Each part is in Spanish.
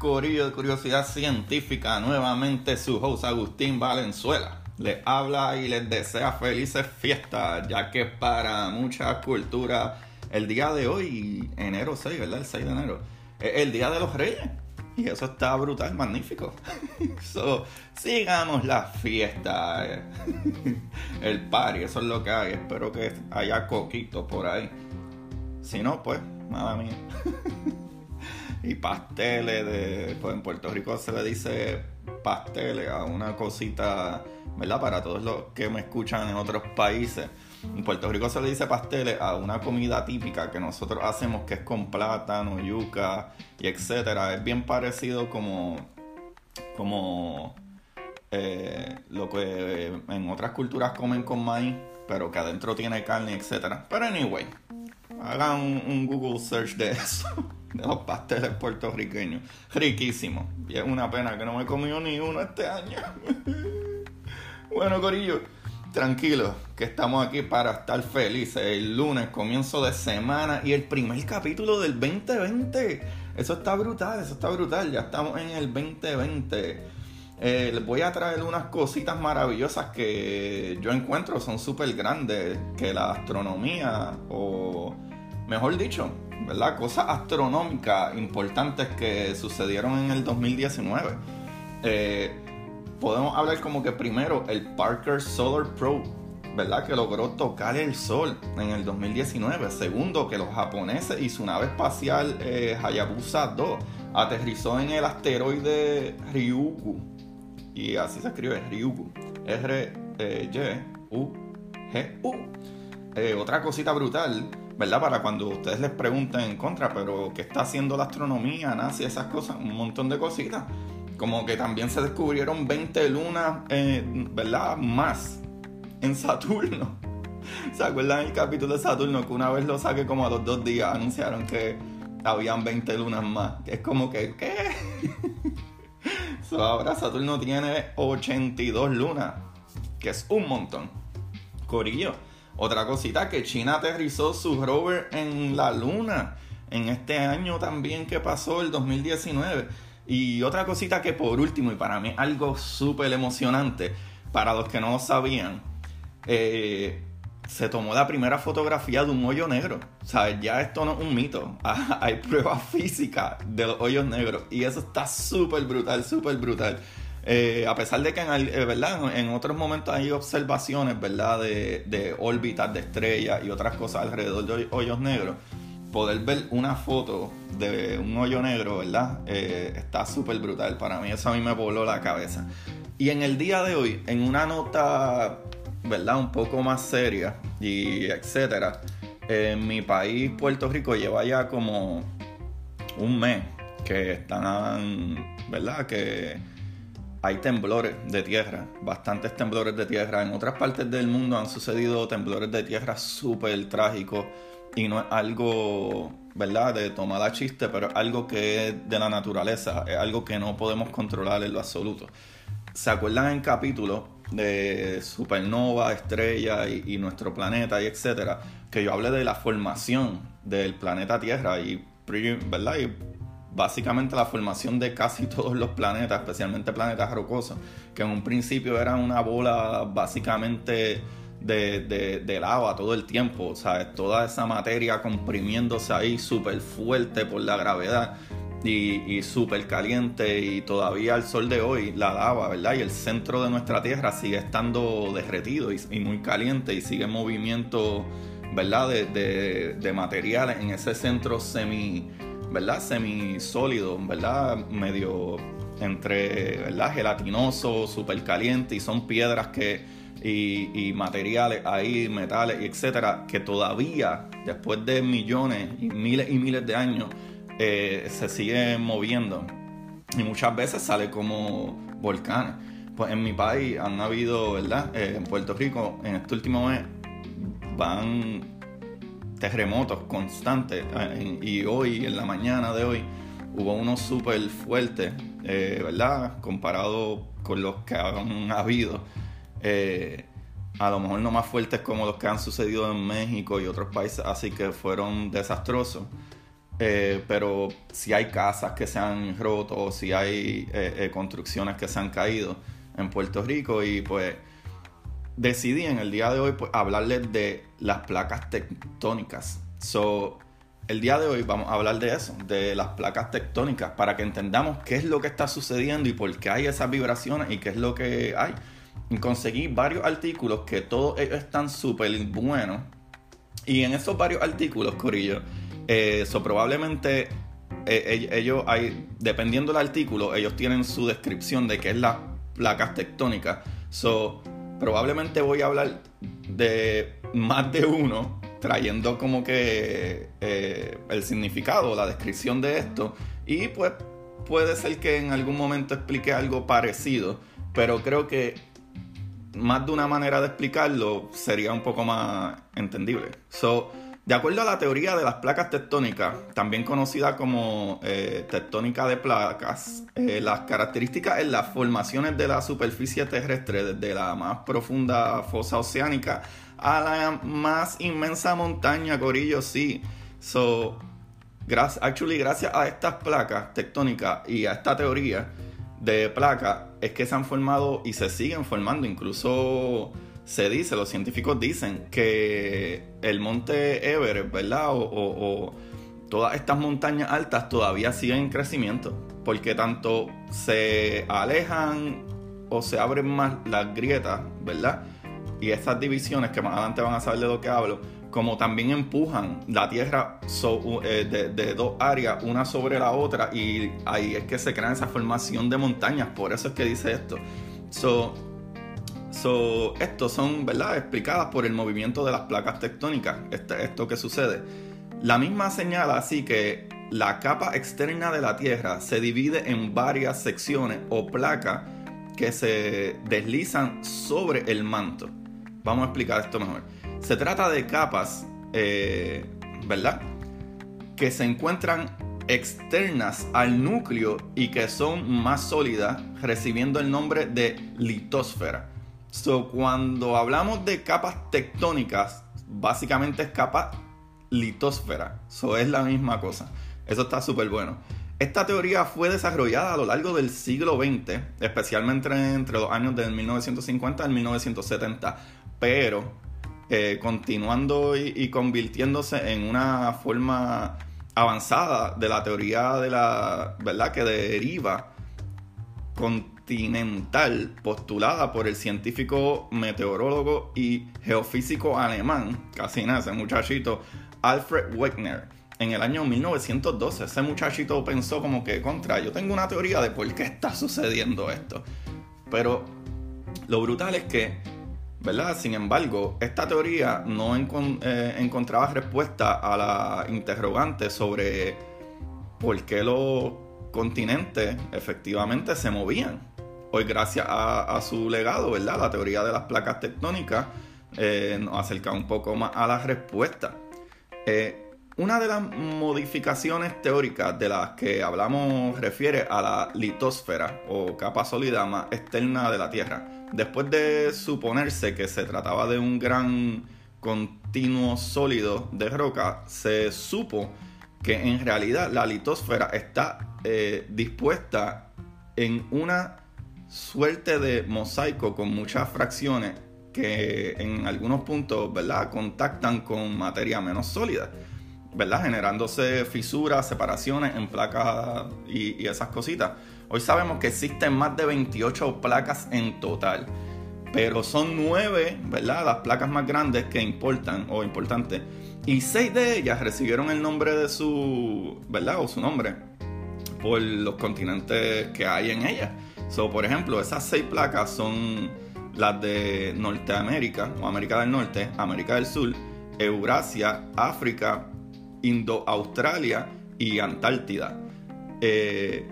Corillo de Curiosidad Científica, nuevamente su host Agustín Valenzuela. Les habla y les desea felices fiestas, ya que para mucha cultura el día de hoy, enero 6, ¿verdad? El 6 de enero, es el Día de los Reyes. Y eso está brutal, magnífico. So, sigamos la fiesta, eh. el party, eso es lo que hay. Espero que haya coquito por ahí. Si no, pues, nada mía. y pasteles de pues en Puerto Rico se le dice pasteles a una cosita verdad para todos los que me escuchan en otros países. En Puerto Rico se le dice pasteles a una comida típica que nosotros hacemos que es con plátano yuca y etcétera. Es bien parecido como como eh, lo que en otras culturas comen con maíz pero que adentro tiene carne etcétera. Pero anyway hagan un, un Google search de eso de los pasteles puertorriqueños. Riquísimo. Y es una pena que no me he comido ni uno este año. bueno, Corillo, tranquilo, que estamos aquí para estar felices. El lunes, comienzo de semana y el primer capítulo del 2020. Eso está brutal, eso está brutal. Ya estamos en el 2020. Eh, les voy a traer unas cositas maravillosas que yo encuentro son súper grandes, que la astronomía, o mejor dicho, ¿verdad? Cosas astronómicas importantes que sucedieron en el 2019. Eh, podemos hablar como que primero el Parker Solar Probe, ¿verdad? Que logró tocar el Sol en el 2019. Segundo, que los japoneses y su nave espacial eh, Hayabusa 2 aterrizó en el asteroide Ryugu. Y así se escribe Ryugu. R-Y-U-G-U. Eh, otra cosita brutal ¿verdad? Para cuando ustedes les pregunten en contra, pero ¿qué está haciendo la astronomía, NASA esas cosas? Un montón de cositas. Como que también se descubrieron 20 lunas, eh, ¿verdad? Más en Saturno. ¿Se acuerdan el capítulo de Saturno? Que una vez lo saqué como a los dos días, anunciaron que habían 20 lunas más. Es como que, ¿qué? ahora Saturno tiene 82 lunas, que es un montón. Corillo. Otra cosita que China aterrizó su rover en la luna en este año también que pasó, el 2019. Y otra cosita que por último, y para mí algo súper emocionante, para los que no lo sabían, eh, se tomó la primera fotografía de un hoyo negro. O sea, ya esto no es un mito. Hay pruebas físicas de los hoyos negros. Y eso está súper brutal, súper brutal. Eh, a pesar de que en, eh, ¿verdad? en otros momentos hay observaciones ¿verdad? De, órbitas de estrellas y otras cosas alrededor de hoyos negros, poder ver una foto de un hoyo negro, ¿verdad? Eh, está súper brutal. Para mí eso a mí me voló la cabeza. Y en el día de hoy, en una nota, ¿verdad? Un poco más seria y etcétera, en mi país, Puerto Rico, lleva ya como un mes que están, ¿verdad? Que hay temblores de tierra, bastantes temblores de tierra. En otras partes del mundo han sucedido temblores de tierra súper trágicos y no es algo, ¿verdad?, de tomar a chiste, pero es algo que es de la naturaleza, es algo que no podemos controlar en lo absoluto. ¿Se acuerdan en capítulo de supernova, estrella y, y nuestro planeta y etcétera? Que yo hablé de la formación del planeta Tierra y, ¿verdad? Y básicamente la formación de casi todos los planetas, especialmente planetas rocosos, que en un principio eran una bola básicamente de, de, lava todo el tiempo, o sea, toda esa materia comprimiéndose ahí súper fuerte por la gravedad. y, súper caliente y todavía al sol de hoy la lava, ¿verdad? Y el centro de nuestra Tierra sigue estando derretido y, muy caliente y sigue en movimiento, ¿verdad? De, de, materiales en ese centro semi, ¿verdad? Semisólido, ¿verdad? Medio entre, ¿verdad? Gelatinoso, súper caliente y son piedras que... Y, materiales ahí, metales, etcétera, que todavía, después de millones y miles y miles de años, eh, se sigue moviendo y muchas veces sale como volcanes. Pues en mi país han habido, ¿verdad? Eh, en Puerto Rico, en este último mes, van terremotos constantes. Eh, y hoy, en la mañana de hoy, hubo uno súper fuertes, ¿verdad? Comparado con los que han habido. a lo mejor no más fuertes como los que han sucedido en México y otros países, así que fueron desastrosos. Eh, pero si hay casas que se han roto, si hay eh, eh, construcciones que se han caído en Puerto Rico y pues decidí en el día de hoy pues, hablarles de las placas tectónicas. So, el día de hoy vamos a hablar de eso, de las placas tectónicas, para que entendamos qué es lo que está sucediendo y por qué hay esas vibraciones y qué es lo que hay. Y conseguí varios artículos que todos ellos están súper buenos. Y en esos varios artículos, Corillo, eh, probablemente eh, ellos hay, dependiendo del artículo, ellos tienen su descripción de qué es la placas tectónicas. So, probablemente voy a hablar de más de uno, trayendo como que eh, el significado, la descripción de esto. Y pues puede ser que en algún momento explique algo parecido, pero creo que más de una manera de explicarlo sería un poco más entendible. So, de acuerdo a la teoría de las placas tectónicas, también conocida como eh, tectónica de placas, eh, las características en las formaciones de la superficie terrestre, desde la más profunda fosa oceánica a la más inmensa montaña, Corillo, sí. So, gracias, actually, gracias a estas placas tectónicas y a esta teoría de placas, es que se han formado y se siguen formando, incluso se dice, los científicos dicen que el monte Everest, ¿verdad? O, todas estas montañas altas todavía siguen en crecimiento, porque tanto se alejan o se abren más las grietas, ¿verdad? Y estas divisiones, que más adelante van a saber de lo que hablo, como también empujan la Tierra eh, de, dos áreas, una sobre la otra, y ahí es que se crea esa formación de montañas, por eso es que dice esto. So, So, estos son, ¿verdad?, explicadas por el movimiento de las placas tectónicas, este, esto que sucede. La misma señala así que la capa externa de la Tierra se divide en varias secciones o placas que se deslizan sobre el manto. Vamos a explicar esto mejor. Se trata de capas, eh, ¿verdad? Que se encuentran externas al núcleo y que son más sólidas, recibiendo el nombre de litosfera. So, cuando hablamos de capas tectónicas, básicamente es capa litosfera. Eso es la misma cosa. Eso está súper bueno. Esta teoría fue desarrollada a lo largo del siglo XX, especialmente entre, los años del 1950 y 1970, pero eh, continuando y, y, convirtiéndose en una forma avanzada de la teoría de la verdad que deriva con continental postulada por el científico meteorólogo y geofísico alemán, casi nace muchachito, Alfred Wegener. En el año 1912, ese muchachito pensó como que, contra, yo tengo una teoría de por qué está sucediendo esto. Pero lo brutal es que, ¿verdad? Sin embargo, esta teoría no eh, encontraba respuesta a la interrogante sobre por qué los continentes efectivamente se movían. Hoy, gracias a, su legado, ¿verdad? La teoría de las placas tectónicas eh, nos acerca un poco más a la respuesta. Eh, una de las modificaciones teóricas de las que hablamos refiere a la litosfera o capa sólida más externa de la Tierra. Después de suponerse que se trataba de un gran continuo sólido de roca, se supo que en realidad la litosfera está eh, dispuesta en una suerte de mosaico con muchas fracciones que en algunos puntos, ¿verdad?, contactan con materia menos sólida. ¿verdad? Generándose fisuras, separaciones en placas y, esas cositas. Hoy sabemos que existen más de 28 placas en total pero son nueve, ¿verdad? Las placas más grandes que importan o importantes. Y seis de ellas recibieron el nombre de su, ¿verdad? O su nombre por los continentes que hay en ellas. So, por ejemplo, esas seis placas son las de Norteamérica o América del Norte, América del Sur, Eurasia, África, Indo-Australia y Antártida. Eh,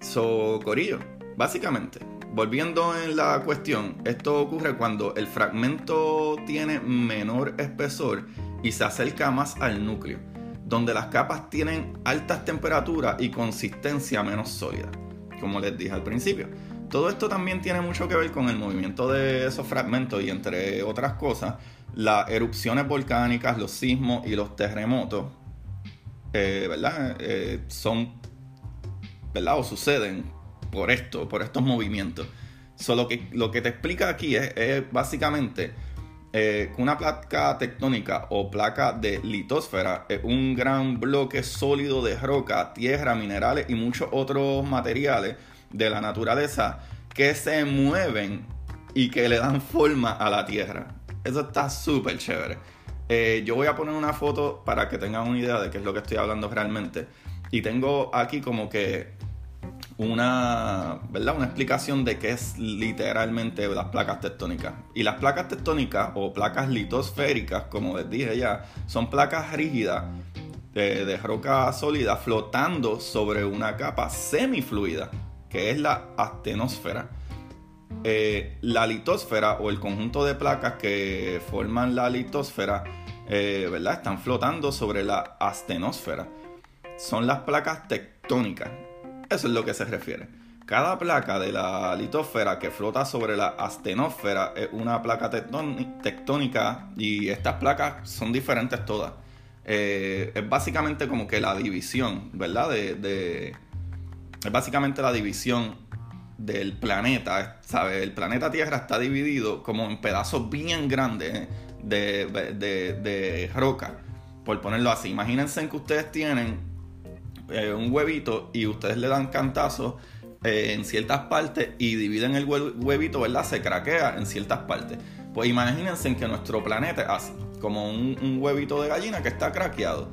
so, Corillo, básicamente, volviendo en la cuestión, esto ocurre cuando el fragmento tiene menor espesor y se acerca más al núcleo, donde las capas tienen altas temperaturas y consistencia menos sólida, como les dije al principio. Todo esto también tiene mucho que ver con el movimiento de esos fragmentos y entre otras cosas, las erupciones volcánicas, los sismos y los terremotos, eh, ¿verdad? Eh, son, ¿verdad? O suceden por esto, por estos movimientos. Solo que lo que te explica aquí es, básicamente eh, una placa tectónica o placa de litosfera es un gran bloque sólido de roca, tierra, minerales y muchos otros materiales de la naturaleza que se mueven y que le dan forma a la tierra. Eso está súper chévere. Eh, yo voy a poner una foto para que tengan una idea de qué es lo que estoy hablando realmente. Y tengo aquí como que una, ¿verdad? una explicación de qué es literalmente las placas tectónicas. Y las placas tectónicas o placas litosféricas, como les dije ya, son placas rígidas de, roca sólida flotando sobre una capa semifluida, que es la astenosfera. Eh, la litosfera o el conjunto de placas que forman la litosfera, eh, ¿verdad? Están flotando sobre la astenosfera. Son las placas tectónicas. Eso es lo que se refiere. Cada placa de la litosfera que flota sobre la astenósfera es una placa tectónica y estas placas son diferentes todas. Eh, es básicamente como que la división, ¿verdad? De, es básicamente la división del planeta, ¿sabes? El planeta Tierra está dividido como en pedazos bien grandes de, de roca, por ponerlo así. Imagínense que ustedes tienen eh, un huevito y ustedes le dan cantazos eh, en ciertas partes y dividen el huevito, ¿verdad? Se craquea en ciertas partes. Pues imagínense que nuestro planeta es así, como un, huevito de gallina que está craqueado.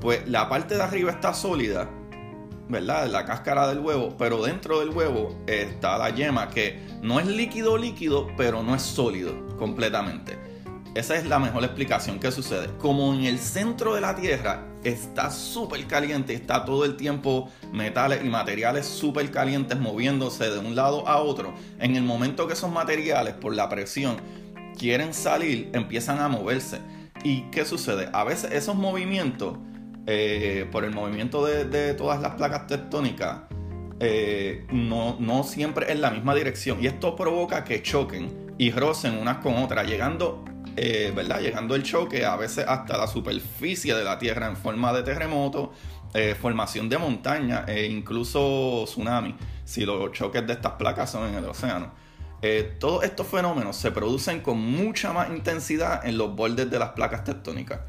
Pues la parte de arriba está sólida, ¿verdad? La cáscara del huevo, pero dentro del huevo está la yema que no es líquido líquido, pero no es sólido completamente. Esa es la mejor explicación que sucede. Como en el centro de la Tierra está súper caliente, está todo el tiempo metales y materiales súper calientes moviéndose de un lado a otro, en el momento que esos materiales por la presión quieren salir, empiezan a moverse. ¿Y qué sucede? A veces esos movimientos, eh, por el movimiento de, todas las placas tectónicas, eh, no, no siempre es la misma dirección. Y esto provoca que choquen y rocen unas con otras, llegando eh, ¿verdad? Llegando el choque a veces hasta la superficie de la Tierra en forma de terremoto, eh, formación de montaña e incluso tsunami, si los choques de estas placas son en el océano. Eh, todos estos fenómenos se producen con mucha más intensidad en los bordes de las placas tectónicas.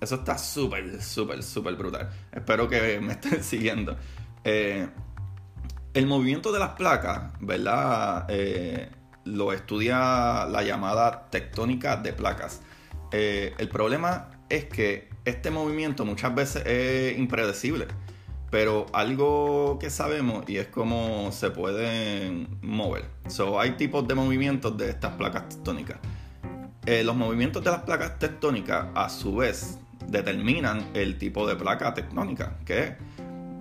Eso está súper, súper, súper brutal. Espero que me estén siguiendo. el movimiento de las placas, ¿verdad? Lo estudia la llamada tectónica de placas. Eh, el problema es que este movimiento muchas veces es impredecible, pero algo que sabemos y es cómo se pueden mover. So, hay tipos de movimientos de estas placas tectónicas. Eh, los movimientos de las placas tectónicas, a su vez, determinan el tipo de placa tectónica, que es,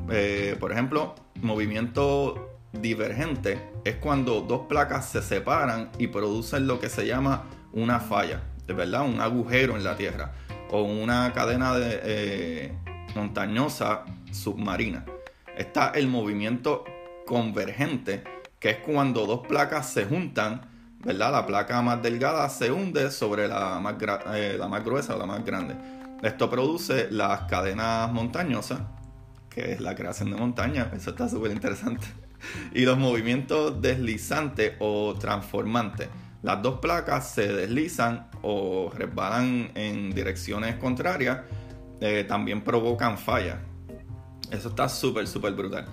eh, por ejemplo, movimiento divergente es cuando dos placas se separan y producen lo que se llama una falla, de verdad, un agujero en la Tierra o una cadena de, eh, montañosa submarina. Está el movimiento convergente, que es cuando dos placas se juntan, ¿verdad? La placa más delgada se hunde sobre la más, eh, gruesa o la más grande. Esto produce las cadenas montañosas, que es la creación de montaña. Eso está súper interesante y los movimientos deslizantes o transformantes. Las dos placas se deslizan o resbalan en direcciones contrarias eh, también provocan fallas. Eso está súper, súper brutal.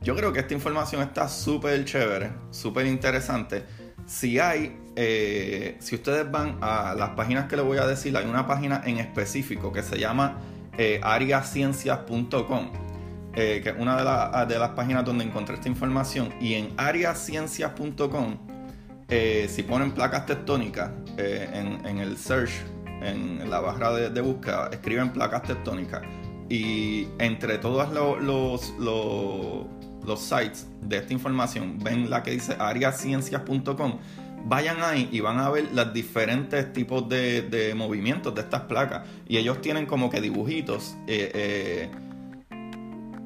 Yo creo que esta información está súper chévere, súper interesante. Si hay, eh, si ustedes van a las páginas que les voy a decir, hay una página en específico que se llama eh, ariaciencias.com, eh, que es una de, de, las páginas donde encontré esta información. Y en ariaciencias.com, si ponen placas tectónicas en, el search, en la barra de, búsqueda, escriben placas tectónicas. Y entre todos los, los sites de esta información, ven la que dice ariaciencias.com, vayan ahí y van a ver los diferentes tipos de, movimientos de estas placas. Y ellos tienen como que dibujitos eh, eh,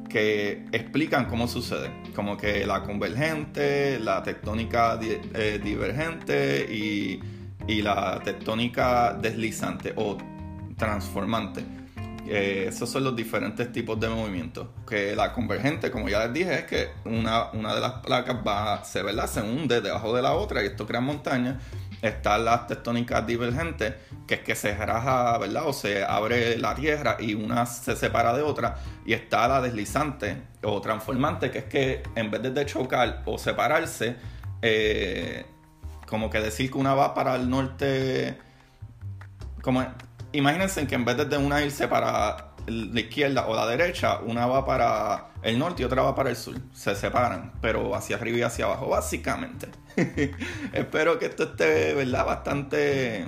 que explican cómo sucede. Como que la convergente, la tectónica eh, divergente y, y la tectónica deslizante o transformante. Eh, esos son los diferentes tipos de movimientos. Que la convergente, como ya les dije, es que una, una de las placas va, se, ¿verdad? se hunde debajo de la otra y esto crea montañas. Están las tectónicas divergentes, que es que se raja, ¿verdad? O se abre la tierra y una se separa de otra. Y está la deslizante o transformante, que es que en vez de chocar o separarse, eh, como que decir que una va para el norte, como imagínense que en vez de una irse para la izquierda o la derecha, una va para el norte y otra va para el sur. Se separan, pero hacia arriba y hacia abajo, básicamente. Espero que esto esté, ¿verdad? Bastante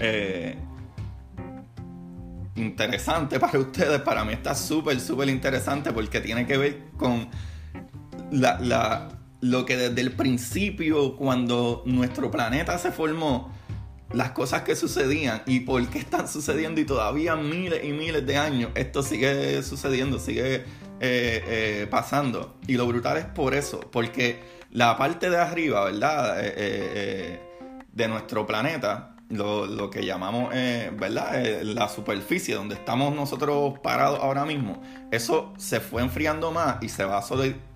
eh, interesante para ustedes. Para mí está súper, súper interesante porque tiene que ver con la, lo que desde el principio, cuando nuestro planeta se formó, las cosas que sucedían y por qué están sucediendo y todavía miles y miles de años esto sigue sucediendo, sigue eh, eh, pasando. Y lo brutal es por eso, porque la parte de arriba, ¿verdad? Eh, de nuestro planeta, lo, que llamamos, ¿verdad? la superficie donde estamos nosotros parados ahora mismo, eso se fue enfriando más y se va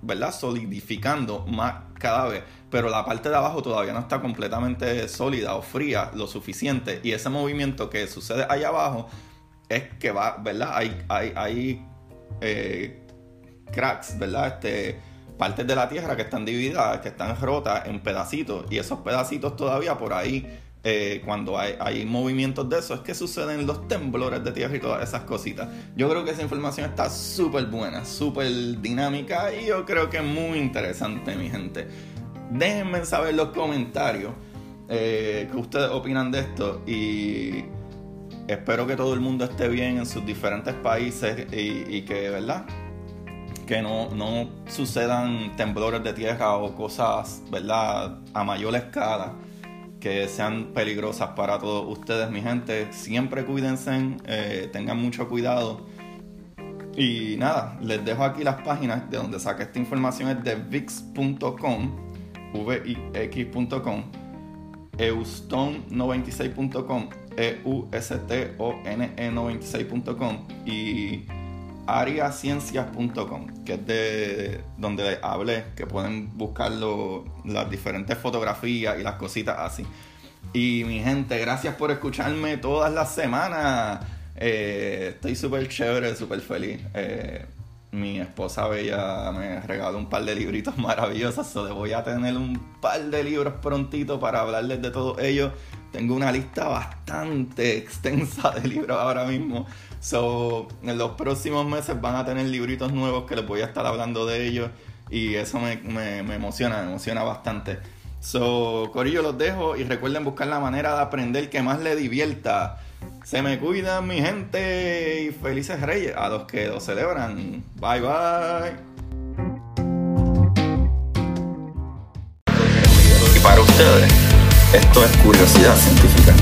¿verdad? solidificando más cada vez pero la parte de abajo todavía no está completamente sólida o fría lo suficiente. Y ese movimiento que sucede ahí abajo es que va, ¿verdad? Hay, hay, hay eh, cracks, ¿verdad? Este, partes de la tierra que están divididas, que están rotas en pedacitos. Y esos pedacitos todavía por ahí, eh, cuando hay, movimientos de eso, es que suceden los temblores de tierra y todas esas cositas. Yo creo que esa información está súper buena, súper dinámica y yo creo que es muy interesante, mi gente. Déjenme saber en los comentarios eh, qué ustedes opinan de esto y espero que todo el mundo esté bien en sus diferentes países y, que, ¿verdad? Que no, no, sucedan temblores de tierra o cosas, ¿verdad? A mayor escala que sean peligrosas para todos ustedes, mi gente. Siempre cuídense, eh, tengan mucho cuidado. Y nada, les dejo aquí las páginas de donde saqué esta información es de vix.com vix.com, euston96.com, eustone96.com y ariaciencias.com, que es de donde hablé, que pueden buscar las diferentes fotografías y las cositas así. Y mi gente, gracias por escucharme todas las semanas. Eh, estoy súper chévere, súper feliz. Eh, mi esposa Bella me regaló un par de libritos maravillosos. So voy a tener un par de libros prontito para hablarles de todo ello. Tengo una lista bastante extensa de libros ahora mismo. So, en los próximos meses van a tener libritos nuevos que les voy a estar hablando de ellos. Y eso me, me, emociona, me emociona bastante. So, Corillo, los dejo y recuerden buscar la manera de aprender que más les divierta. Se me cuidan mi gente y felices reyes a los que lo celebran. Bye bye. Y para ustedes, esto es curiosidad científica.